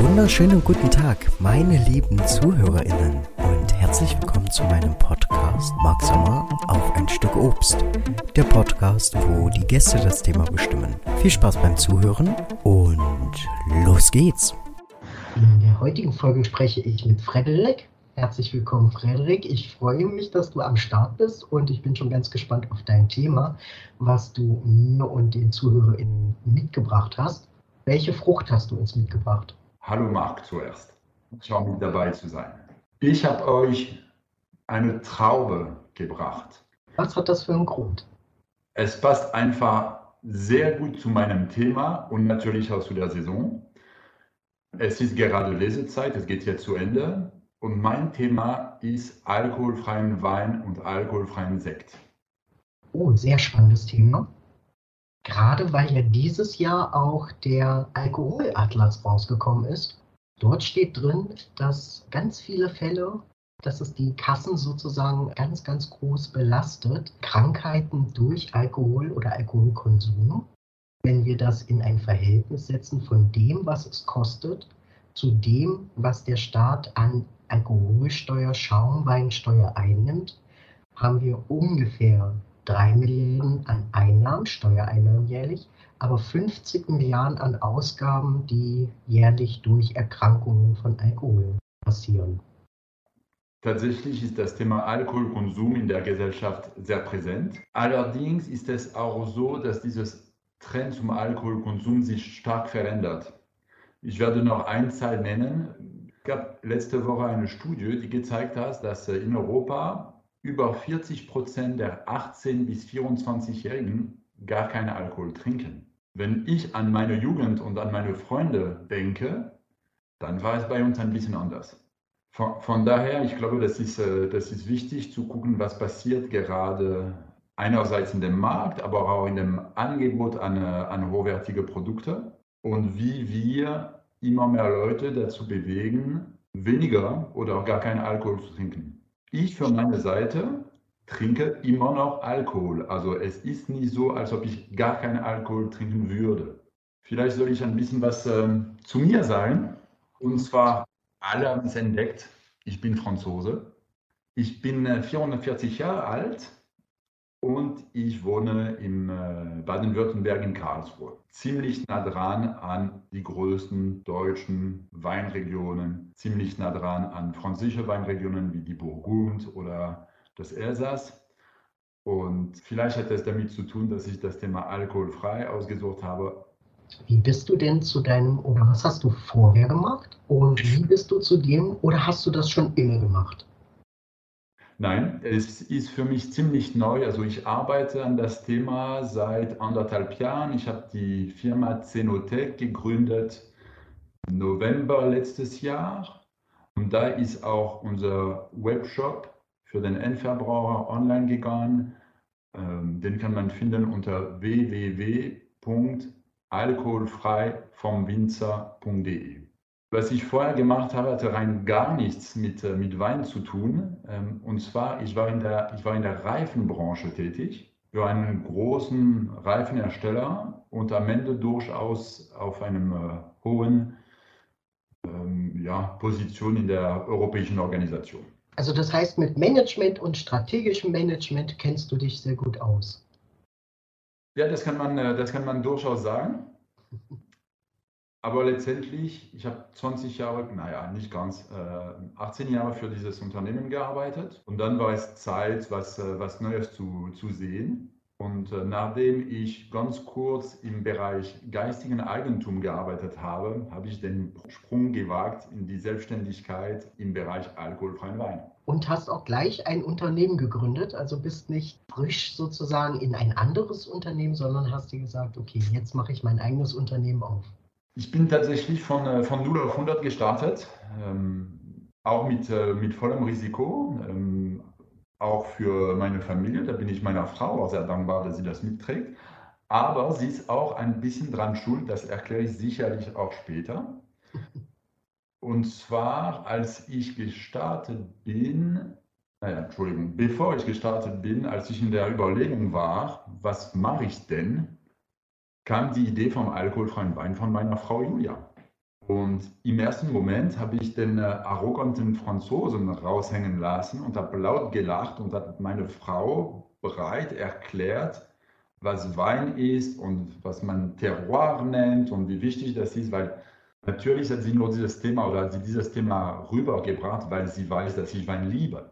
wunderschönen guten Tag, meine lieben ZuhörerInnen und herzlich willkommen zu meinem Podcast Mark Sommer auf ein Stück Obst. Der Podcast, wo die Gäste das Thema bestimmen. Viel Spaß beim Zuhören und los geht's! In der heutigen Folge spreche ich mit Frederik. Herzlich willkommen, Frederik. Ich freue mich, dass du am Start bist und ich bin schon ganz gespannt auf dein Thema, was du mir und den ZuhörerInnen mitgebracht hast. Welche Frucht hast du uns mitgebracht? Hallo Marc zuerst. Schau mit dabei zu sein. Ich habe euch eine Traube gebracht. Was hat das für einen Grund? Es passt einfach sehr gut zu meinem Thema und natürlich auch zu der Saison. Es ist gerade Lesezeit, es geht jetzt zu Ende und mein Thema ist alkoholfreien Wein und alkoholfreien Sekt. Oh, sehr spannendes Thema. Gerade weil ja dieses Jahr auch der Alkoholatlas rausgekommen ist. Dort steht drin, dass ganz viele Fälle, dass es die Kassen sozusagen ganz, ganz groß belastet, Krankheiten durch Alkohol oder Alkoholkonsum. Wenn wir das in ein Verhältnis setzen von dem, was es kostet, zu dem, was der Staat an Alkoholsteuer, Schaumweinsteuer einnimmt, haben wir ungefähr 3 Milliarden an Einnahmen, Steuereinnahmen jährlich, aber 50 Milliarden an Ausgaben, die jährlich durch Erkrankungen von Alkohol passieren. Tatsächlich ist das Thema Alkoholkonsum in der Gesellschaft sehr präsent. Allerdings ist es auch so, dass dieses Trend zum Alkoholkonsum sich stark verändert. Ich werde noch eine Zahl nennen. Es gab letzte Woche eine Studie, die gezeigt hat, dass in Europa über 40 Prozent der 18- bis 24-Jährigen gar keinen Alkohol trinken. Wenn ich an meine Jugend und an meine Freunde denke, dann war es bei uns ein bisschen anders. Von, von daher, ich glaube, das ist, äh, das ist wichtig zu gucken, was passiert gerade einerseits in dem Markt, aber auch in dem Angebot an, äh, an hochwertige Produkte und wie wir immer mehr Leute dazu bewegen, weniger oder auch gar keinen Alkohol zu trinken. Ich für meine Seite trinke immer noch Alkohol. Also es ist nicht so, als ob ich gar keinen Alkohol trinken würde. Vielleicht soll ich ein bisschen was ähm, zu mir sagen. Und zwar, alle haben es entdeckt, ich bin Franzose. Ich bin äh, 440 Jahre alt und ich wohne im äh, Baden-Württemberg in Karlsruhe. Ziemlich nah dran an die größten deutschen Weinregionen, ziemlich nah dran an französische Weinregionen wie die Burgund oder das Elsass. Und vielleicht hat es damit zu tun, dass ich das Thema alkoholfrei ausgesucht habe. Wie bist du denn zu deinem, oder was hast du vorher gemacht? Und wie bist du zu dem, oder hast du das schon immer gemacht? Nein, es ist für mich ziemlich neu. Also ich arbeite an das Thema seit anderthalb Jahren. Ich habe die Firma Zenotech gegründet im November letztes Jahr. Und da ist auch unser Webshop für den Endverbraucher online gegangen. Ähm, den kann man finden unter www.alkoholfreivomwinzer.de. Was ich vorher gemacht habe, hatte rein gar nichts mit, äh, mit Wein zu tun. Ähm, und zwar, ich war, in der, ich war in der Reifenbranche tätig, für einen großen Reifenhersteller und am Ende durchaus auf einem äh, hohen ähm, ja, Position in der europäischen Organisation. Also das heißt, mit Management und strategischem Management kennst du dich sehr gut aus. Ja, das kann man, äh, das kann man durchaus sagen. Aber letztendlich, ich habe 20 Jahre, naja, nicht ganz, äh, 18 Jahre für dieses Unternehmen gearbeitet. Und dann war es Zeit, was, äh, was Neues zu, zu sehen. Und äh, nachdem ich ganz kurz im Bereich geistigen Eigentum gearbeitet habe, habe ich den Sprung gewagt in die Selbstständigkeit im Bereich alkoholfreien Wein. Und hast auch gleich ein Unternehmen gegründet, also bist nicht frisch sozusagen in ein anderes Unternehmen, sondern hast dir gesagt, okay, jetzt mache ich mein eigenes Unternehmen auf. Ich bin tatsächlich von, äh, von 0 auf 100 gestartet, ähm, auch mit, äh, mit vollem Risiko, ähm, auch für meine Familie. Da bin ich meiner Frau auch sehr dankbar, dass sie das mitträgt. Aber sie ist auch ein bisschen dran schuld, das erkläre ich sicherlich auch später. Und zwar, als ich gestartet bin, naja, Entschuldigung, bevor ich gestartet bin, als ich in der Überlegung war, was mache ich denn, kam die Idee vom alkoholfreien Wein von meiner Frau Julia. Und im ersten Moment habe ich den äh, arroganten Franzosen raushängen lassen und habe laut gelacht und hat meine Frau bereit erklärt, was Wein ist und was man Terroir nennt und wie wichtig das ist, weil natürlich hat sie nur dieses Thema oder hat sie dieses Thema rübergebracht, weil sie weiß, dass ich Wein liebe.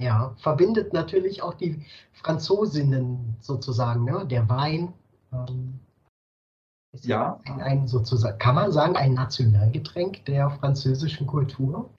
Ja, verbindet natürlich auch die Franzosinnen sozusagen, ne? Der Wein ähm, ist ja ein, ein, sozusagen, kann man sagen, ein Nationalgetränk der französischen Kultur.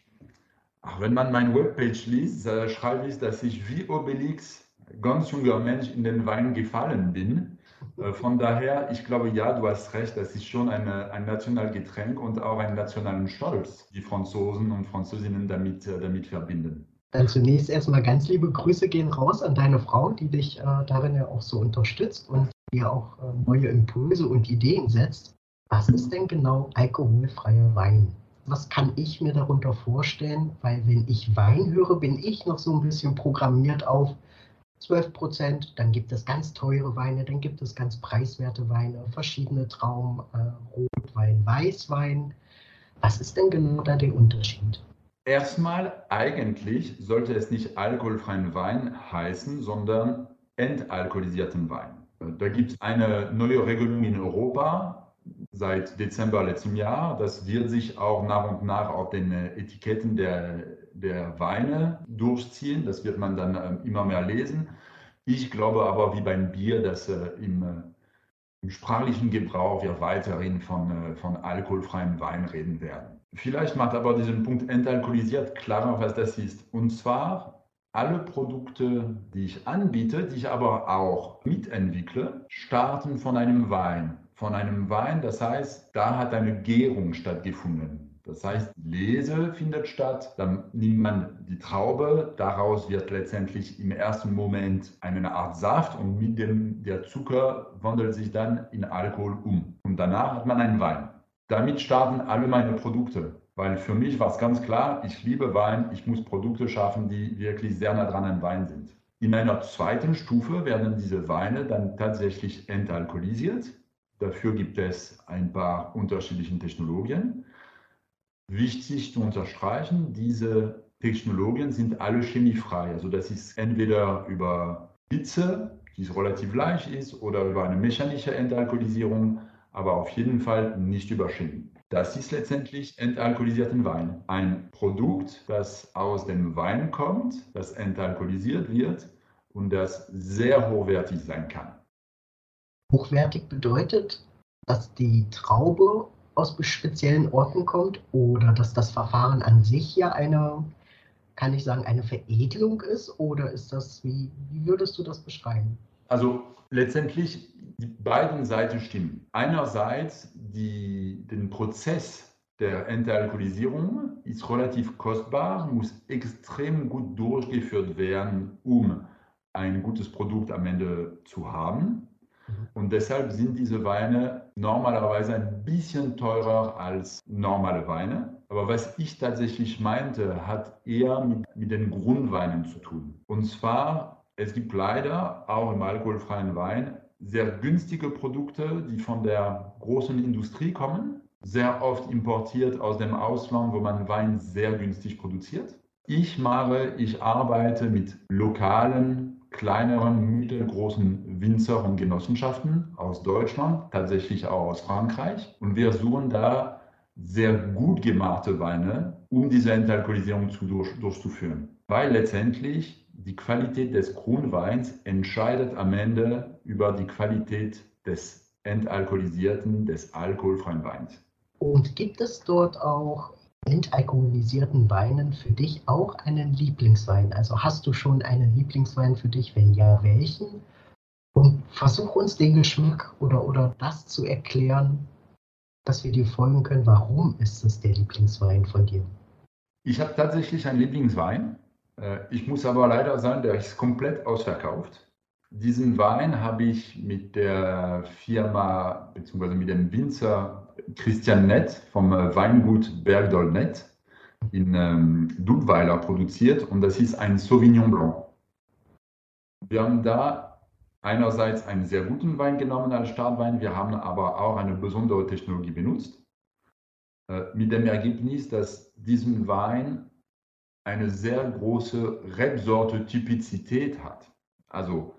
Ach, wenn man meine Webpage liest, äh, schreibe ich, dass ich wie Obelix ganz junger Mensch in den Wein gefallen bin. Äh, von daher, ich glaube, ja, du hast recht, das ist schon eine, ein Nationalgetränk und auch einen nationalen Stolz, die Franzosen und Französinnen damit, äh, damit verbinden. Dann zunächst erstmal ganz liebe Grüße gehen raus an deine Frau, die dich äh, darin ja auch so unterstützt und dir auch äh, neue Impulse und Ideen setzt. Was ist denn genau alkoholfreier Wein? Was kann ich mir darunter vorstellen? Weil wenn ich Wein höre, bin ich noch so ein bisschen programmiert auf 12 Prozent. Dann gibt es ganz teure Weine, dann gibt es ganz preiswerte Weine, verschiedene Trauben, äh, Rotwein, Weißwein. Was ist denn genau da der Unterschied? Erstmal, eigentlich sollte es nicht alkoholfreien Wein heißen, sondern entalkoholisierten Wein. Da gibt es eine neue Regelung in Europa seit Dezember letzten Jahr. Das wird sich auch nach und nach auf den Etiketten der, der Weine durchziehen. Das wird man dann ähm, immer mehr lesen. Ich glaube aber, wie beim Bier, dass äh, im, äh, im sprachlichen Gebrauch wir weiterhin von, äh, von alkoholfreiem Wein reden werden. Vielleicht macht aber diesen Punkt entalkoholisiert klarer, was das ist. Und zwar alle Produkte, die ich anbiete, die ich aber auch mitentwickle, starten von einem Wein. Von einem Wein, das heißt, da hat eine Gärung stattgefunden. Das heißt, Lese findet statt, dann nimmt man die Traube, daraus wird letztendlich im ersten Moment eine Art Saft und mit dem der Zucker wandelt sich dann in Alkohol um. Und danach hat man einen Wein. Damit starten alle meine Produkte, weil für mich war es ganz klar, ich liebe Wein, ich muss Produkte schaffen, die wirklich sehr nah dran an Wein sind. In einer zweiten Stufe werden diese Weine dann tatsächlich entalkoholisiert. Dafür gibt es ein paar unterschiedliche Technologien. Wichtig zu unterstreichen, diese Technologien sind alle chemiefrei. Also das ist entweder über Hitze, die relativ leicht ist, oder über eine mechanische Entalkoholisierung aber auf jeden Fall nicht überschämen. Das ist letztendlich entalkoholisierten Wein. Ein Produkt, das aus dem Wein kommt, das entalkoholisiert wird und das sehr hochwertig sein kann. Hochwertig bedeutet, dass die Traube aus speziellen Orten kommt oder dass das Verfahren an sich ja eine, kann ich sagen, eine Veredelung ist? Oder ist das, wie, wie würdest du das beschreiben? Also letztendlich die beiden Seiten stimmen. Einerseits die, den Prozess der Entalkoholisierung ist relativ kostbar, muss extrem gut durchgeführt werden, um ein gutes Produkt am Ende zu haben. Mhm. Und deshalb sind diese Weine normalerweise ein bisschen teurer als normale Weine. Aber was ich tatsächlich meinte, hat eher mit, mit den Grundweinen zu tun. Und zwar, es gibt leider auch im alkoholfreien Wein sehr günstige Produkte, die von der großen Industrie kommen, sehr oft importiert aus dem Ausland, wo man Wein sehr günstig produziert. Ich mache, ich arbeite mit lokalen, kleineren, mittelgroßen Winzer und Genossenschaften aus Deutschland, tatsächlich auch aus Frankreich. Und wir suchen da sehr gut gemachte Weine, um diese Entalkoholisierung zu durch, durchzuführen. Weil letztendlich die Qualität des Grundweins entscheidet am Ende über die Qualität des entalkoholisierten, des alkoholfreien Weins. Und gibt es dort auch entalkoholisierten Weinen für dich auch einen Lieblingswein? Also hast du schon einen Lieblingswein für dich? Wenn ja, welchen? Und versuch uns den Geschmack oder, oder das zu erklären, dass wir dir folgen können. Warum ist es der Lieblingswein von dir? Ich habe tatsächlich einen Lieblingswein. Äh, ich muss aber leider sagen, der ist komplett ausverkauft. Diesen Wein habe ich mit der Firma bzw. mit dem Winzer Christian Nett vom äh, Weingut Bergdol Nett in ähm, Dudweiler produziert und das ist ein Sauvignon Blanc. Wir haben da einerseits einen sehr guten Wein genommen als Startwein, wir haben aber auch eine besondere Technologie benutzt. äh, mit dem Ergebnis, dass diesen Wein eine sehr große Rebsorte-Typizität hat. Also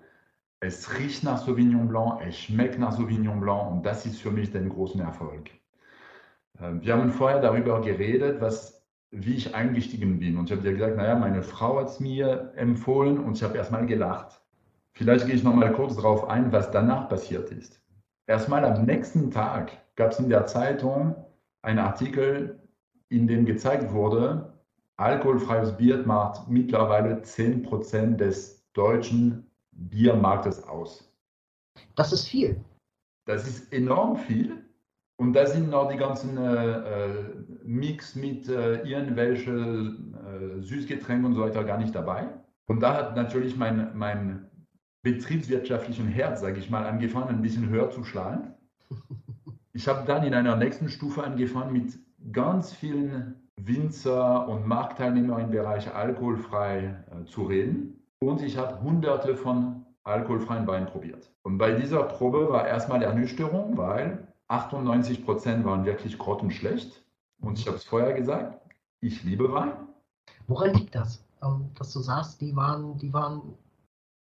es riecht nach Sauvignon Blanc, es schmeckt nach Sauvignon Blanc und das ist für mich den großen Erfolg. Äh, wir haben vorher darüber geredet, was, wie ich eingestiegen bin. Und ich habe dir gesagt, naja, meine Frau hat es mir empfohlen und ich habe erstmal gelacht. Vielleicht gehe ich noch mal kurz darauf ein, was danach passiert ist. Erstmal am nächsten Tag gab es in der Zeitung einen Artikel, in dem gezeigt wurde, alkoholfreies Bier macht mittlerweile 10% des deutschen Biermarktes aus. Das ist viel. Das ist enorm viel. Und da sind noch die ganzen äh, äh Mix mit äh, irgendwelchen äh, Süßgetränken und so weiter gar nicht dabei. Und da hat natürlich mein, mein betriebswirtschaftlichen Herz, sage ich mal, angefangen, ein bisschen höher zu schlagen. Ich habe dann in einer nächsten Stufe angefangen, mit ganz vielen Winzer und Marktteilnehmern im Bereich alkoholfrei äh, zu reden. Und ich habe hunderte von alkoholfreien Weinen probiert. Und bei dieser Probe war erstmal Ernüchterung, weil 98 Prozent waren wirklich grottenschlecht. Und ich habe es vorher gesagt, ich liebe Wein. Woran liegt das? Ähm, dass du sagst, die waren, die waren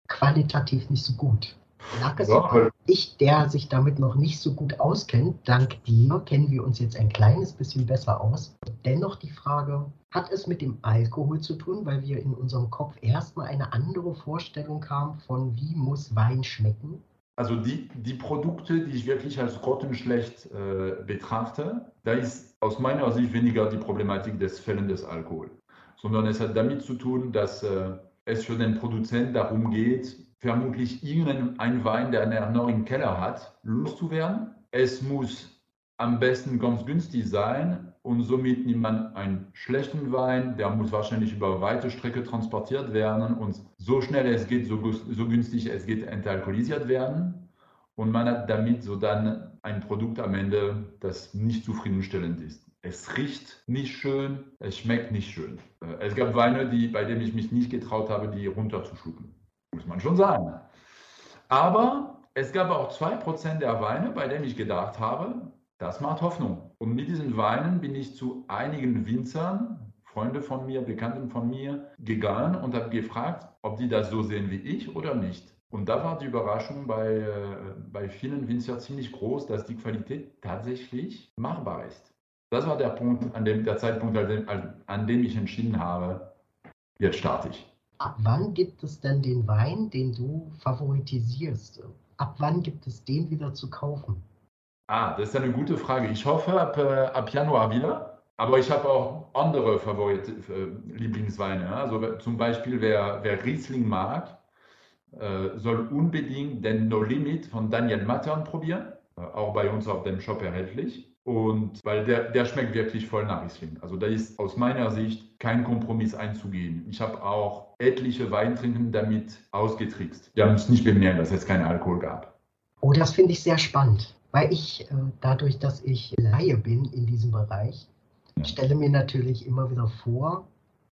qualitativ nicht so gut. Lag es ja, ich, der sich damit noch nicht so gut auskennt, dank dir kennen wir uns jetzt ein kleines bisschen besser aus. Dennoch die Frage, hat es mit dem Alkohol zu tun, weil wir in unserem Kopf erstmal eine andere Vorstellung haben von wie muss Wein schmecken? Also die, die Produkte, die ich wirklich als grottenschlecht äh, betrachte, da ist aus meiner Sicht weniger die Problematik des Fällen des Alkohol, sondern es hat damit zu tun, dass äh, es für den Produzenten darum geht, vermutlich irgendein Wein, der er noch im Keller hat, loszuwerden. Es muss am besten ganz günstig sein und somit nimmt man einen schlechten Wein, der muss wahrscheinlich über weite Strecke transportiert werden und so schnell es geht, so, so günstig es geht, entalkoholisiert werden. Und man hat damit so dann ein Produkt am Ende, das nicht zufriedenstellend ist. Es riecht nicht schön, es schmeckt nicht schön. Äh, es gab Weine, die, bei denen ich mich nicht getraut habe, die runterzuschlucken. Muss man schon sagen. Aber es gab auch 2% der Weine, bei denen ich gedacht habe, das macht Hoffnung. Und mit diesen Weinen bin ich zu einigen Winzern, Freunde von mir, Bekannten von mir, gegangen und habe gefragt, ob die das so sehen wie ich oder nicht. Und da war die Überraschung bei, äh, bei vielen Winzern ziemlich groß, dass die Qualität tatsächlich machbar ist. Das war der Punkt, an dem, der Zeitpunkt, an dem, an dem ich entschieden habe, jetzt starte ich. Ab wann gibt es denn den Wein, den du favoritisierst? Ab wann gibt es den wieder zu kaufen? Ah, das ist eine gute Frage. Ich hoffe ab, äh, ab Januar wieder. Aber ich habe auch andere Favorit äh, Lieblingsweine. Also zum Beispiel, wer, wer Riesling mag, äh, soll unbedingt den No Limit von Daniel Mattern probieren. Äh, auch bei uns auf dem Shop erhältlich. Und weil der, der schmeckt wirklich voll nach Riesling. Also da ist aus meiner Sicht kein Kompromiss einzugehen. Ich habe auch etliche Weintrinken damit ausgetrickst. Die haben es nicht bemerkt, dass es keinen Alkohol gab. Oh, das finde ich sehr spannend, weil ich äh, dadurch, dass ich Laie bin in diesem Bereich, ja. stelle mir natürlich immer wieder vor,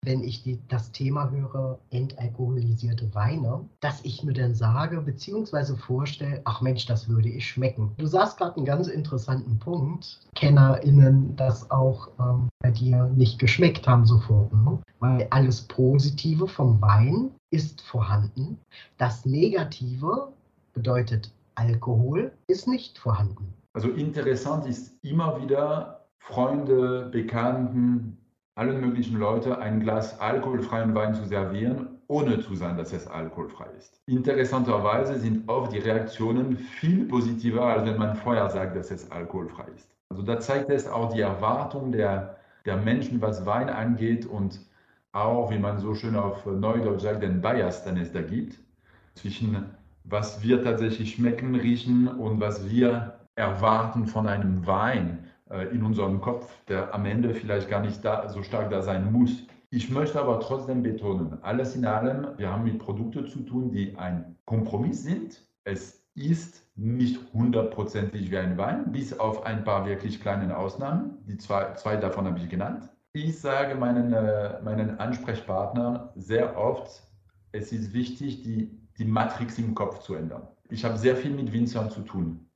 wenn ich die, das Thema höre, entalkoholisierte Weine, dass ich mir dann sage, beziehungsweise vorstelle, ach Mensch, das würde ich schmecken. Du sagst gerade einen ganz interessanten Punkt. KennerInnen das auch ähm, bei dir nicht geschmeckt haben sofort. Ne? Weil alles Positive vom Wein ist vorhanden. Das Negative bedeutet Alkohol ist nicht vorhanden. Also interessant ist immer wieder Freunde, Bekannten, allen möglichen Leuten ein Glas alkoholfreien Wein zu servieren, ohne zu sagen, dass es alkoholfrei ist. Interessanterweise sind oft die Reaktionen viel positiver, als wenn man vorher sagt, dass es alkoholfrei ist. Also da zeigt es auch die Erwartung der, der Menschen, was Wein angeht und auch, wie man so schön auf Neudeutsch sagt, den Bias, den es da gibt, zwischen was wir tatsächlich schmecken, riechen und was wir erwarten von einem Wein. Äh, in unserem Kopf, der am Ende vielleicht gar nicht da, so stark da sein muss. Ich möchte aber trotzdem betonen, alles in allem, wir haben mit Produkten zu tun, die ein Kompromiss sind. Es ist nicht hundertprozentig wie ein Wein, bis auf ein paar wirklich kleinen Ausnahmen. Die zwei, zwei davon habe ich genannt. Ich sage meinen, äh, meinen Ansprechpartnern sehr oft, es ist wichtig, die, die Matrix im Kopf zu ändern. Ich habe sehr viel mit Winzern zu tun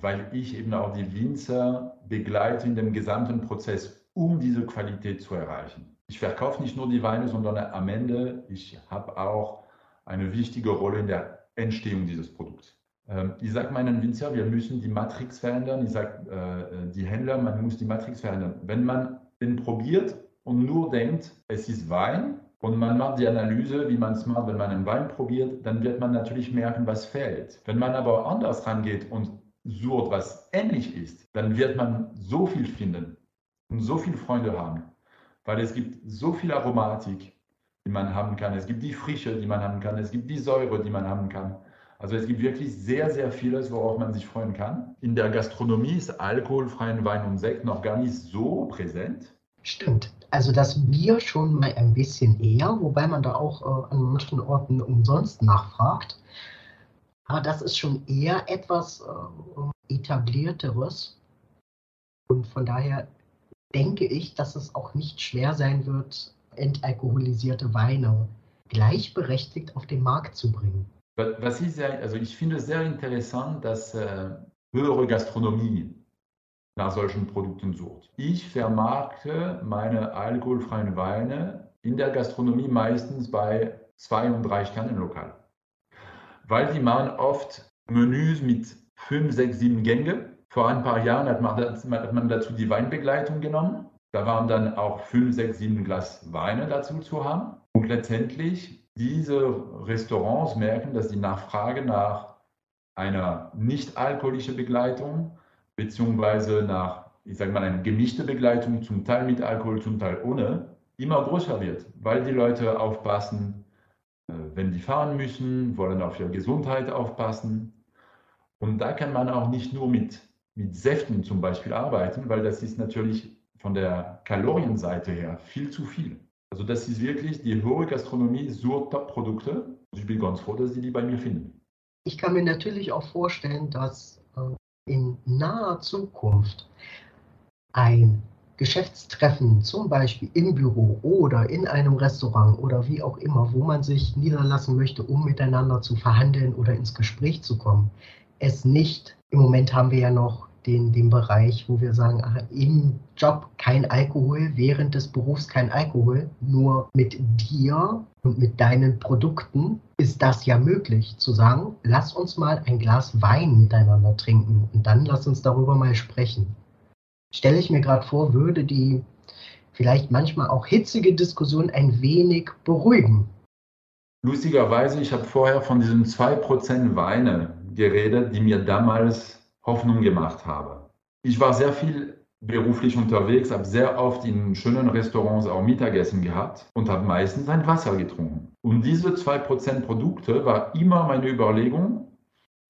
weil ich eben auch die Winzer begleite in dem gesamten Prozess, um diese Qualität zu erreichen. Ich verkaufe nicht nur die Weine, sondern am Ende, ich habe auch eine wichtige Rolle in der Entstehung dieses Produkts. Ähm, ich sage meinen Winzer, wir müssen die Matrix verändern. Ich sage äh, die Händler, man muss die Matrix verändern. Wenn man den probiert und nur denkt, es ist Wein, und man macht die Analyse, wie man es macht, wenn man einen Wein probiert, dann wird man natürlich merken, was fehlt. Wenn man aber anders rangeht und sucht, was ähnlich ist, dann wird man so viel finden und so viele Freunde haben, weil es gibt so viel Aromatik, die man haben kann. Es gibt die Frische, die man haben kann. Es gibt die Säure, die man haben kann. Also es gibt wirklich sehr, sehr vieles, worauf man sich freuen kann. In der Gastronomie ist alkoholfreien Wein und Sekt noch gar nicht so präsent. Stimmt. Also das Bier schon mal ein bisschen eher, wobei man da auch äh, an manchen Orten umsonst nachfragt. Aber das ist schon eher etwas äh, etablierteres. Und von daher denke ich, dass es auch nicht schwer sein wird, entalkoholisierte Weine gleichberechtigt auf den Markt zu bringen. Was ich sehr, also ich finde es sehr interessant, dass äh, höhere Gastronomie nach solchen Produkten sucht. Ich vermarkte meine alkoholfreien Weine in der Gastronomie meistens bei zwei und drei Sternen lokal. Weil die machen oft Menüs mit fünf, sechs, sieben Gänge. Vor ein paar Jahren hat man, hat man dazu die Weinbegleitung genommen. Da waren dann auch fünf, sechs, sieben Glas Weine dazu zu haben. Und letztendlich diese Restaurants merken, dass die Nachfrage nach einer nicht alkoholischen Begleitung beziehungsweise nach, ich sage mal, eine gemischte Begleitung, zum Teil mit Alkohol, zum Teil ohne, immer größer wird, weil die Leute aufpassen, wenn die fahren müssen, wollen auf ihre Gesundheit aufpassen. Und da kann man auch nicht nur mit, mit Säften zum Beispiel arbeiten, weil das ist natürlich von der Kalorienseite her viel zu viel. Also das ist wirklich die hohe Gastronomie sucht Top-Produkte. Ich bin ganz froh, dass sie die bei mir finden. Ich kann mir natürlich auch vorstellen, dass äh, in naher Zukunft ein Geschäftstreffen, zum Beispiel im Büro oder in einem Restaurant oder wie auch immer, wo man sich niederlassen möchte, um miteinander zu verhandeln oder ins Gespräch zu kommen, es nicht, im Moment haben wir ja noch den, den Bereich, wo wir sagen, ach, im Job kein Alkohol, während des Berufs kein Alkohol, nur mit dir und mit deinen Produkten ist das ja möglich, zu sagen, lass uns mal ein Glas Wein miteinander trinken und dann lass uns darüber mal sprechen. Stelle ich mir gerade vor, würde die vielleicht manchmal auch hitzige Diskussion ein wenig beruhigen. Lustigerweise, ich habe vorher von diesen 2% Weine geredet, die mir damals Hoffnung gemacht habe. Ich war sehr viel beruflich unterwegs, habe sehr oft in schönen Restaurants auch Mittagessen gehabt und habe meistens ein Wasser getrunken. Und diese 2% Produkte war immer meine Überlegung,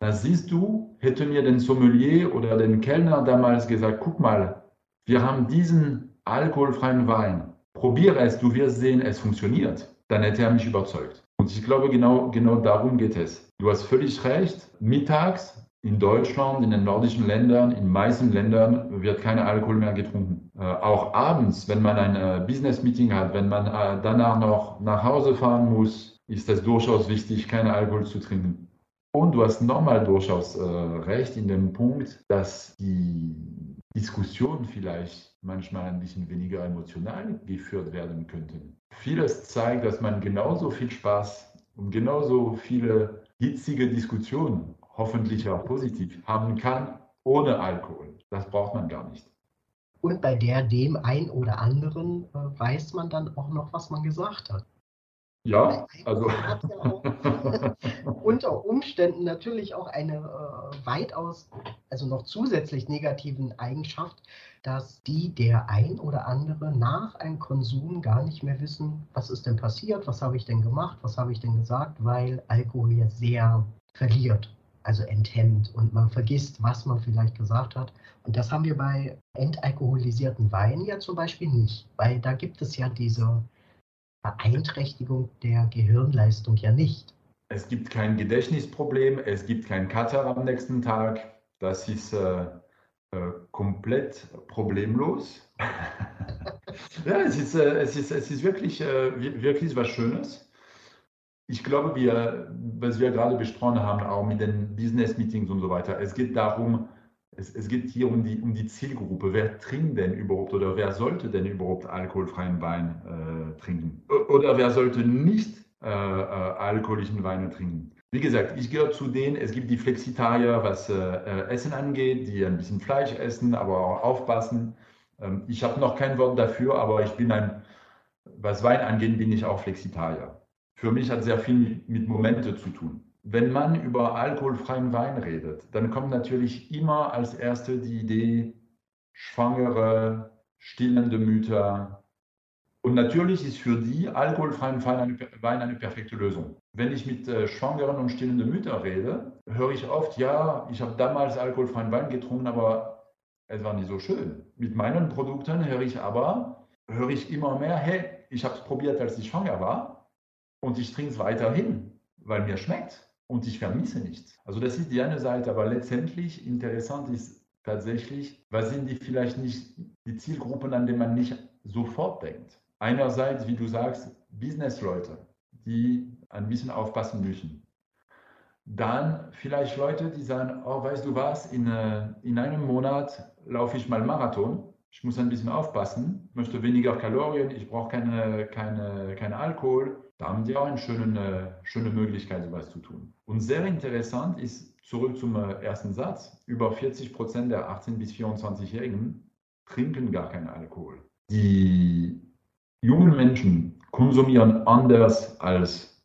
da siehst du, hätte mir den Sommelier oder den Kellner damals gesagt, guck mal, wir haben diesen alkoholfreien Wein, probiere es, du wirst sehen, es funktioniert. Dann hätte er mich überzeugt. Und ich glaube, genau, genau darum geht es. Du hast völlig recht. Mittags in Deutschland, in den nordischen Ländern, in meisten Ländern wird kein Alkohol mehr getrunken. Äh, auch abends, wenn man ein äh, Business-Meeting hat, wenn man äh, danach noch nach Hause fahren muss, ist es durchaus wichtig, keinen Alkohol zu trinken. Und du hast nochmal durchaus äh, recht in dem Punkt, dass die Diskussionen vielleicht manchmal ein bisschen weniger emotional geführt werden könnten. Vieles zeigt, dass man genauso viel Spaß und genauso viele hitzige Diskussionen hoffentlich auch positiv haben kann, ohne Alkohol. Das braucht man gar nicht. Und bei der dem ein oder anderen äh, weiß man dann auch noch, was man gesagt hat. Ja, also. Ja unter Umständen natürlich auch eine äh, weitaus, also noch zusätzlich negativen Eigenschaft, dass die der ein oder andere nach einem Konsum gar nicht mehr wissen, was ist denn passiert, was habe ich denn gemacht, was habe ich denn gesagt, weil Alkohol ja sehr verliert also enthemmt und man vergisst, was man vielleicht gesagt hat. Und das haben wir bei entalkoholisierten Weinen ja zum Beispiel nicht, weil da gibt es ja diese Beeinträchtigung der Gehirnleistung ja nicht. Es gibt kein Gedächtnisproblem, es gibt kein Kater am nächsten Tag. Das ist äh, äh, komplett problemlos. ja, es ist, äh, es ist, es ist wirklich, äh, wirklich was Schönes. ich glaube, wir, was wir gerade besprochen haben, auch mit den Business-Meetings und so weiter, es geht darum, es, es, geht hier um die, um die Zielgruppe. Wer trinkt denn überhaupt oder wer sollte denn überhaupt alkoholfreien Wein äh, trinken? Oder wer sollte nicht äh, äh, alkoholischen Weine trinken? Wie gesagt, ich gehöre zu denen, es gibt die Flexitarier, was äh, äh, Essen angeht, die ein bisschen Fleisch essen, aber auch aufpassen. Ähm, ich habe noch kein Wort dafür, aber ich bin ein, was Wein angeht, bin ich auch Flexitarier. Für mich hat sehr viel mit Momente zu tun. Wenn man über alkoholfreien Wein redet, dann kommt natürlich immer als erste die Idee Schwangere, stillende Mütter. Und natürlich ist für die alkoholfreien Wein eine perfekte Lösung. Wenn ich mit äh, schwangeren und stillenden Müttern rede, höre ich oft, ja, ich habe damals alkoholfreien Wein getrunken, aber es war nicht so schön. Mit meinen Produkten höre ich aber, höre ich immer mehr, hey, ich habe es probiert, als ich schwanger war und ich trinke es weiterhin, weil mir schmeckt und ich vermisse nichts. Also das ist die eine Seite, aber letztendlich interessant ist tatsächlich, was sind die vielleicht nicht die Zielgruppen, an denen man nicht sofort denkt. Einerseits, wie du sagst, Businessleute, die ein bisschen aufpassen müssen. Dann vielleicht Leute, die sagen, oh, weißt du was, in, äh, in einem Monat laufe ich mal Marathon. Ich muss ein bisschen aufpassen, möchte weniger Kalorien, ich brauche keine, keine, keinen Alkohol da haben die auch eine schöne, schöne Möglichkeit, sowas zu tun. Und sehr interessant ist, zurück zum äh, ersten Satz, über 40 Prozent der 18- bis 24-Jährigen trinken gar keinen Alkohol. Die jungen Menschen konsumieren anders als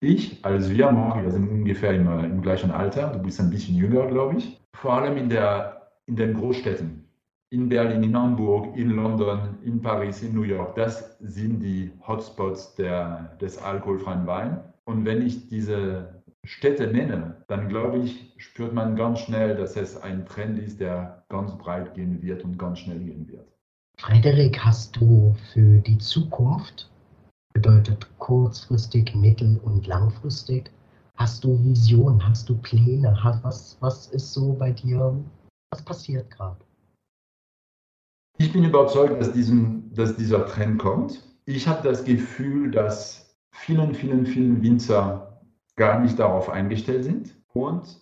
ich, als wir. Wir sind ungefähr im, äh, im gleichen Alter. Du bist ein bisschen jünger, glaube ich. Vor allem in, der, in den Großstädten in Berlin, in Hamburg, in London, in Paris, in New York. Das sind die Hotspots der, des alkoholfreien Wein. Und wenn ich diese Städte nenne, dann glaube ich, spürt man ganz schnell, dass es ein Trend ist, der ganz breit gehen wird und ganz schnell gehen wird. Frederik, hast du für die Zukunft, bedeutet kurzfristig, mittel- und langfristig, hast du Visionen, hast du Pläne? Was, was ist so bei dir, was passiert gerade? Ich bin überzeugt, dass, diesen, dass dieser Trend kommt. Ich habe das Gefühl, dass vielen, vielen, vielen Winzer gar nicht darauf eingestellt sind. Und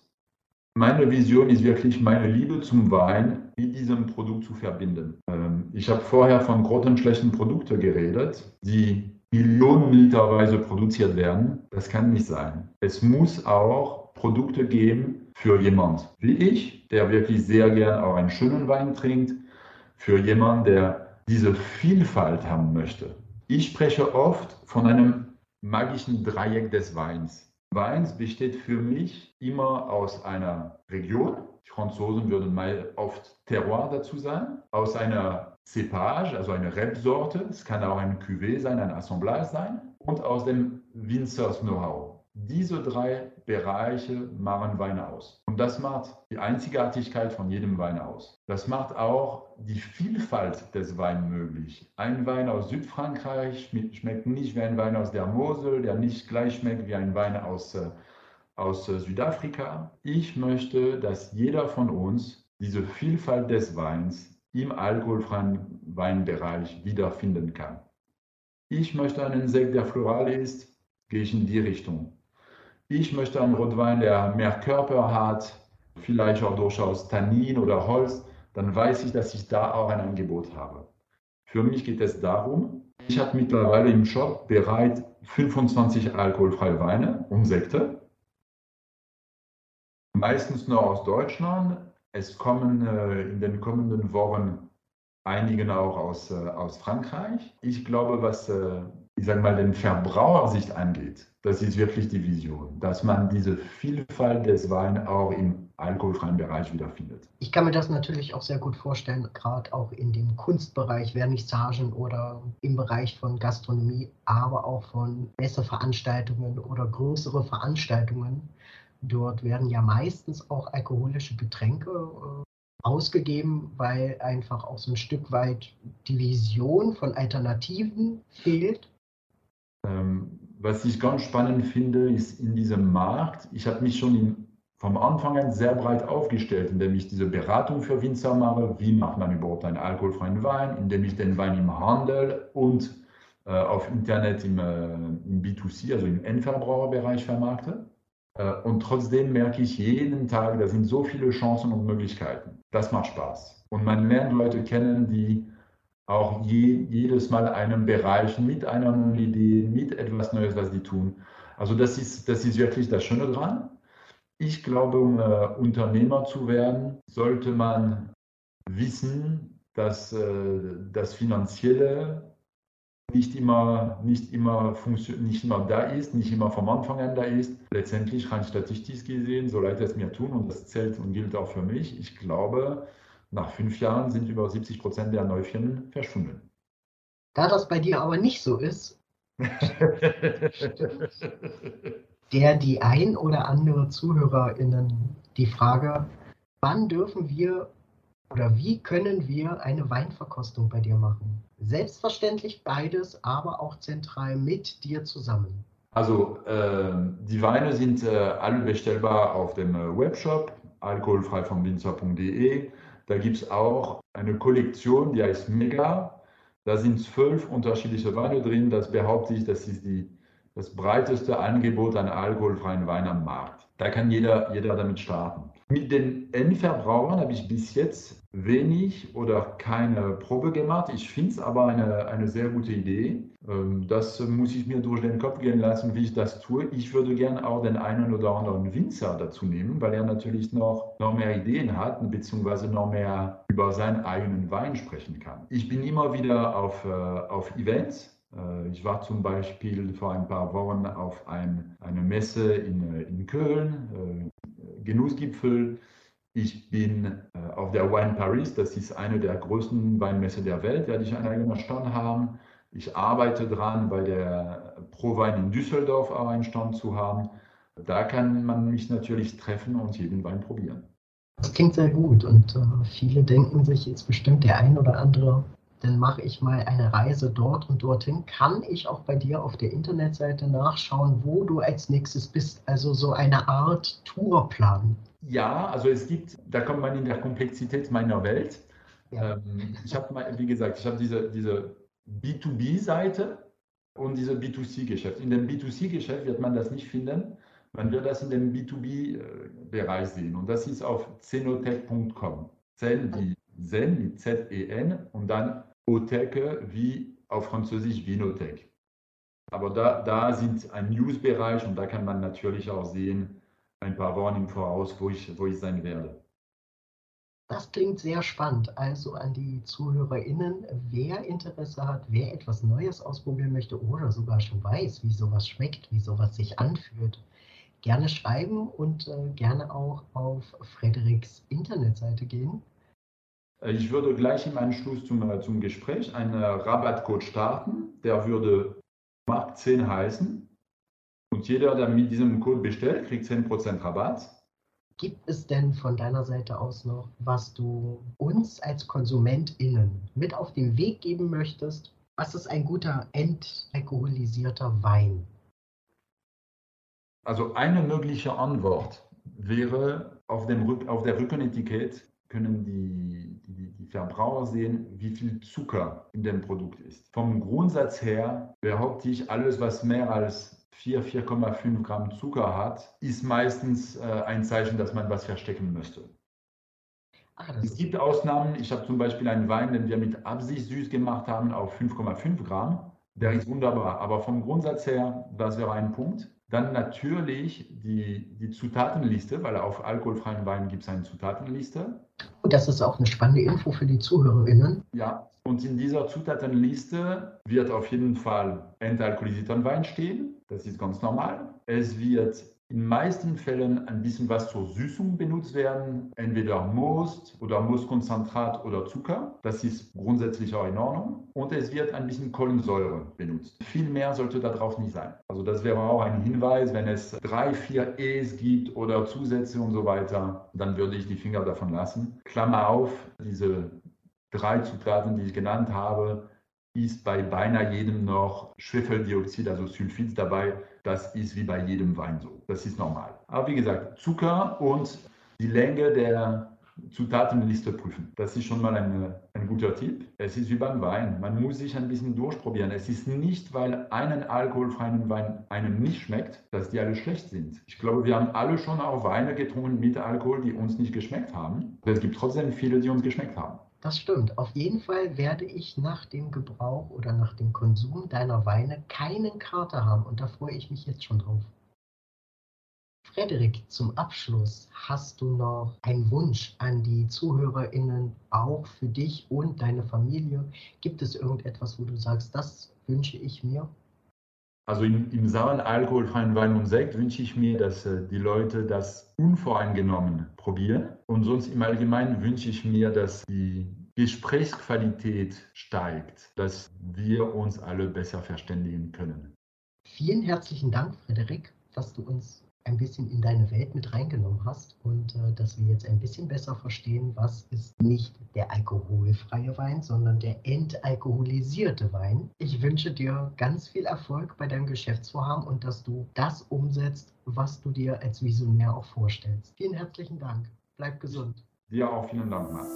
meine Vision ist wirklich, meine Liebe zum Wein mit diesem Produkt zu verbinden. Ähm, ich habe vorher von grottenschlechten Produkten geredet, die millionenliterweise produziert werden. Das kann nicht sein. Es muss auch Produkte geben für jemand wie ich, der wirklich sehr gern auch einen schönen Wein trinkt, für jemanden, der diese Vielfalt haben möchte. Ich spreche oft von einem magischen Dreieck des Weins. Weins besteht für mich immer aus einer Region, die Franzosen würden mal oft Terroir dazu sagen, aus einer Cepage, also eine Rebsorte, es kann auch ein Cuvée sein, ein Assemblage sein, und aus dem Winzers Know-how. Diese drei Bereiche machen Weine aus. Und das macht die Einzigartigkeit von jedem Wein aus. Das macht auch die Vielfalt des Weins möglich. Ein Wein aus Südfrankreich schmeckt nicht wie ein Wein aus der Mosel, der nicht gleich schmeckt wie ein Wein aus, äh, aus äh, Südafrika. Ich möchte, dass jeder von uns diese Vielfalt des Weins im alkoholfreien Weinbereich wiederfinden kann. Ich möchte einen Sekt, der floral ist, gehe ich in die Richtung ich möchte einen Rotwein, der mehr Körper hat, vielleicht auch durchaus Tannin oder Holz, dann weiß ich, dass ich da auch ein Angebot habe. Für mich geht es darum, ich habe mittlerweile im Shop bereit 25 alkoholfreie Weine und Sekte. Meistens nur aus Deutschland. Es kommen äh, in den kommenden Wochen einige auch aus, äh, aus Frankreich. Ich glaube, was äh, ich sage mal, den Verbrauchersicht angeht, das ist wirklich die Vision, dass man diese Vielfalt des Weins auch im alkoholfreien Bereich wiederfindet. Ich kann mir das natürlich auch sehr gut vorstellen, gerade auch in dem Kunstbereich, Vernissagen oder im Bereich von Gastronomie, aber auch von Messeveranstaltungen oder größere Veranstaltungen. Dort werden ja meistens auch alkoholische Getränke äh, ausgegeben, weil einfach auch so ein Stück weit die Vision von Alternativen fehlt was ich ganz spannend finde, ist in diesem Markt, ich habe mich schon in, vom Anfang an sehr breit aufgestellt, indem ich diese Beratung für Winzer mache, wie macht man überhaupt einen alkoholfreien Wein, indem ich den Wein im Handel und äh, auf Internet im, äh, im B2C, also im Endverbraucherbereich vermarkte. Äh, und trotzdem merke ich jeden Tag, da sind so viele Chancen und Möglichkeiten. Das macht Spaß. Und man lernt Leute kennen, die auch je, jedes Mal einen Bereich mit einer neuen Idee, mit etwas Neues, was die tun. Also das ist, das ist wirklich das Schöne dran. Ich glaube, um äh, Unternehmer zu werden, sollte man wissen, dass äh, das Finanzielle nicht immer, nicht, immer nicht immer da ist, nicht immer vom Anfang an da ist. Letztendlich rein statistisch gesehen, so leid es mir tun, und das zählt und gilt auch für mich, ich glaube, nach fünf Jahren sind über 70 Prozent der Neufirmen verschwunden. Da das bei dir aber nicht so ist, der die ein oder andere ZuhörerInnen die Frage, wann dürfen wir oder wie können wir eine Weinverkostung bei dir machen? Selbstverständlich beides, aber auch zentral mit dir zusammen. Also äh, die Weine sind äh, alle bestellbar auf dem äh, Webshop alkoholfrei vom Winzer.de. Da gibt es auch eine Kollektion, die heißt Mega. Da sind zwölf unterschiedliche Weine drin. Das behaupte ich, das ist die, das breiteste Angebot an alkoholfreien Wein am Markt. Da kann jeder, jeder damit starten. Mit den Endverbrauchern habe ich bis jetzt wenig oder keine Probe gemacht. Ich finde es aber eine, eine sehr gute Idee. Ähm, das muss ich mir durch den Kopf gehen lassen, wie ich das tue. Ich würde gerne auch den einen oder anderen Winzer dazu nehmen, weil er natürlich noch, noch mehr Ideen hat, beziehungsweise noch mehr über seinen eigenen Wein sprechen kann. Ich bin immer wieder auf, äh, auf Events äh, ich war zum Beispiel vor ein paar Wochen auf ein, eine Messe in, äh, in Köln, Genussgipfel. Ich bin auf der Wine Paris, das ist eine der größten Weinmesse der Welt, werde ich einen eigenen Stand haben. Ich arbeite dran, bei der Pro Wein in Düsseldorf auch einen Stand zu haben. Da kann man mich natürlich treffen und jeden Wein probieren. Das klingt sehr gut und äh, viele denken sich jetzt bestimmt der ein oder andere dann mache ich mal eine Reise dort und dorthin. Kann ich auch bei dir auf der Internetseite nachschauen, wo du als nächstes bist? Also so eine Art Tourplan. Ja, also es gibt, da kommt man in der Komplexität meiner Welt. Ja. Ähm, ich habe wie gesagt, ich habe diese, diese B2B-Seite und diese B2C-Geschäft. In dem B2C-Geschäft wird man das nicht finden. Man wird das in dem B2B-Bereich sehen. Und das ist auf zenotech.com. Zen wie Zen mit Z-E-N und dann Otheke wie auf Französisch Vinothek. Aber da, da sind ein News-Bereich und da kann man natürlich auch sehen, ein paar Wochen im Voraus, wo ich, wo ich sein werde. Das klingt sehr spannend. Also an die ZuhörerInnen, wer Interesse hat, wer etwas Neues ausprobieren möchte oder sogar schon weiß, wie sowas schmeckt, wie sowas sich anfühlt, gerne schreiben und äh, gerne auch auf Frederiks Internetseite gehen. Äh, ich würde gleich im Anschluss zum, zum Gespräch einen äh, Rabattcode starten. Der würde Markt 10 heißen. Und jeder, der mit diesem Code bestellt, kriegt 10% Rabatt. Gibt es denn von deiner Seite aus noch, was du uns als KonsumentInnen mit auf den Weg geben möchtest? Was ist ein guter entalkoholisierter Wein? Also eine mögliche Antwort wäre auf, dem, auf der Rückenetikett können die, die, die, Verbraucher sehen, wie viel Zucker in dem Produkt ist. Vom Grundsatz her behaupte ich, alles, was mehr als 4, 4,5 Gramm Zucker hat, ist meistens äh, ein Zeichen, dass man was verstecken möchte. Ach, es gibt Ausnahmen. Ich habe zum Beispiel einen Wein, den wir mit Absicht süß gemacht haben, auf 5,5 Gramm. Der ist wunderbar. Aber vom Grundsatz her, das wäre ein Punkt. Dann natürlich die, die Zutatenliste, weil auf alkoholfreien Wein gibt es eine Zutatenliste. Das ist auch eine spannende Info für die ZuhörerInnen. Ja, und in dieser Zutatenliste wird auf jeden Fall entalkoholisierter Wein stehen. Das ist ganz normal. Es wird in meisten Fällen ein bisschen was zur Süßung benutzt werden, entweder Most oder Moostkonzentrat oder Zucker. Das ist grundsätzlich auch in Ordnung. Und es wird ein bisschen Kohlensäure benutzt. Viel mehr sollte darauf nicht sein. Also das wäre auch ein Hinweis, wenn es drei, vier E's gibt oder Zusätze und so weiter, dann würde ich die Finger davon lassen. Klammer auf, diese drei Zutaten, die ich genannt habe, ist bei beinahe jedem noch Schwefeldioxid, also Sulfid dabei. Das ist wie bei jedem Wein so. Das ist normal. Aber wie gesagt, Zucker und die Länge der, Zutatenliste prüfen. Das ist schon mal ein, ein guter Tipp. Es ist wie beim Wein. Man muss sich ein bisschen durchprobieren. Es ist nicht, weil einen alkoholfreien Wein einem nicht schmeckt, dass die alle schlecht sind. Ich glaube, wir haben alle schon auch Weine getrunken mit Alkohol, die uns nicht geschmeckt haben. Es gibt trotzdem viele, die uns geschmeckt haben. Das stimmt. Auf jeden Fall werde ich nach dem Gebrauch oder nach dem Konsum deiner Weine keinen Kater haben und da freue ich mich jetzt schon drauf. Frederik, zum Abschluss hast du noch einen Wunsch an die ZuhörerInnen, auch für dich und deine Familie? Gibt es irgendetwas, wo du sagst, das wünsche ich mir? Also im, im Samen alkoholfreien Wein und Sekt wünsche ich mir, dass äh, die Leute das unvoreingenommen probieren. Und sonst im Allgemeinen wünsche ich mir, dass die Gesprächsqualität steigt, dass wir uns alle besser verständigen können. Vielen herzlichen Dank, Frederik, dass du uns ein bisschen in deine Welt mit reingenommen hast und äh, dass wir jetzt ein bisschen besser verstehen, was ist nicht der alkoholfreie Wein, sondern der entalkoholisierte Wein. Ich wünsche dir ganz viel Erfolg bei deinem Geschäftsvorhaben und dass du das umsetzt, was du dir als Visionär auch vorstellst. Vielen herzlichen Dank. Bleib gesund. Dir auch vielen Dank, Max.